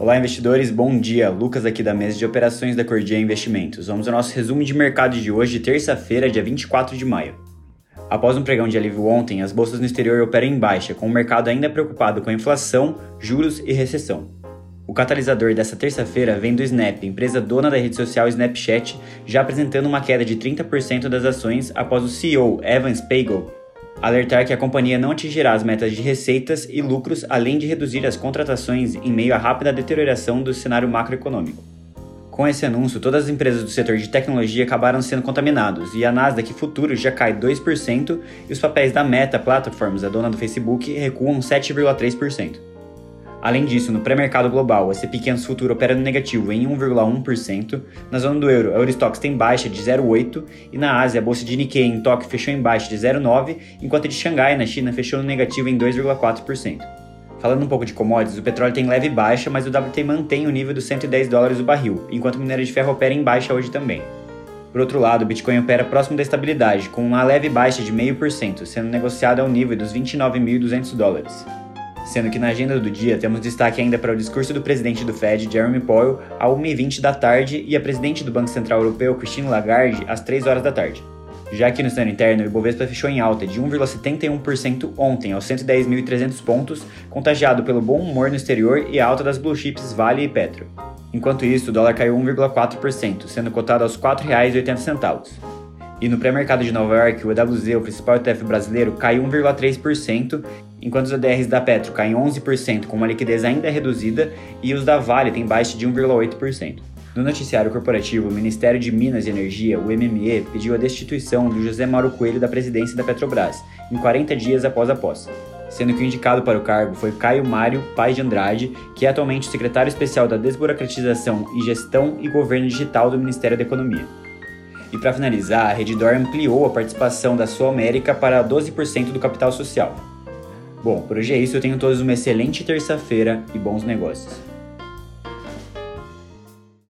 Olá, investidores, bom dia. Lucas aqui da mesa de operações da Cordia Investimentos. Vamos ao nosso resumo de mercado de hoje, terça-feira, dia 24 de maio. Após um pregão de alívio ontem, as bolsas no exterior operam em baixa, com o mercado ainda preocupado com a inflação, juros e recessão. O catalisador dessa terça-feira vem do Snap, empresa dona da rede social Snapchat, já apresentando uma queda de 30% das ações após o CEO Evan Spiegel alertar que a companhia não atingirá as metas de receitas e lucros, além de reduzir as contratações em meio à rápida deterioração do cenário macroeconômico. Com esse anúncio, todas as empresas do setor de tecnologia acabaram sendo contaminados e a Nasdaq Futuro já cai 2% e os papéis da Meta Platforms, a dona do Facebook, recuam 7,3%. Além disso, no pré-mercado global, o S&P 500 futuro opera no negativo em 1,1%, na zona do euro, a Eurostox tem baixa de 0,8% e na Ásia, a bolsa de Nikkei em Tóquio fechou em baixa de 0,9%, enquanto a de Xangai, na China, fechou no negativo em 2,4%. Falando um pouco de commodities, o petróleo tem leve baixa, mas o WTI mantém o nível dos 110 dólares o barril, enquanto o minério de ferro opera em baixa hoje também. Por outro lado, o Bitcoin opera próximo da estabilidade, com uma leve baixa de 0,5%, sendo negociado ao nível dos 29.200 dólares sendo que na agenda do dia temos destaque ainda para o discurso do presidente do Fed, Jeremy Powell, à 1h20 da tarde e a presidente do Banco Central Europeu, Christine Lagarde, às 3 horas da tarde. Já que no cenário interno, o Ibovespa fechou em alta de 1,71% ontem, aos 110.300 pontos, contagiado pelo bom humor no exterior e a alta das blue chips Vale e Petro. Enquanto isso, o dólar caiu 1,4%, sendo cotado aos R$ 4,80. E no pré-mercado de Nova York, o EWZ, o principal ETF brasileiro, caiu 1,3%, enquanto os ADRs da Petro caem 11% com uma liquidez ainda reduzida e os da Vale têm baixa de 1,8%. No noticiário corporativo, o Ministério de Minas e Energia, o MME, pediu a destituição de José Mauro Coelho da presidência da Petrobras, em 40 dias após a posse, sendo que o indicado para o cargo foi Caio Mário Paz de Andrade, que é atualmente o secretário especial da Desburocratização e Gestão e Governo Digital do Ministério da Economia. E para finalizar, a Reddor ampliou a participação da Sul América para 12% do capital social. Bom, por hoje é isso, eu tenho todos uma excelente terça-feira e bons negócios.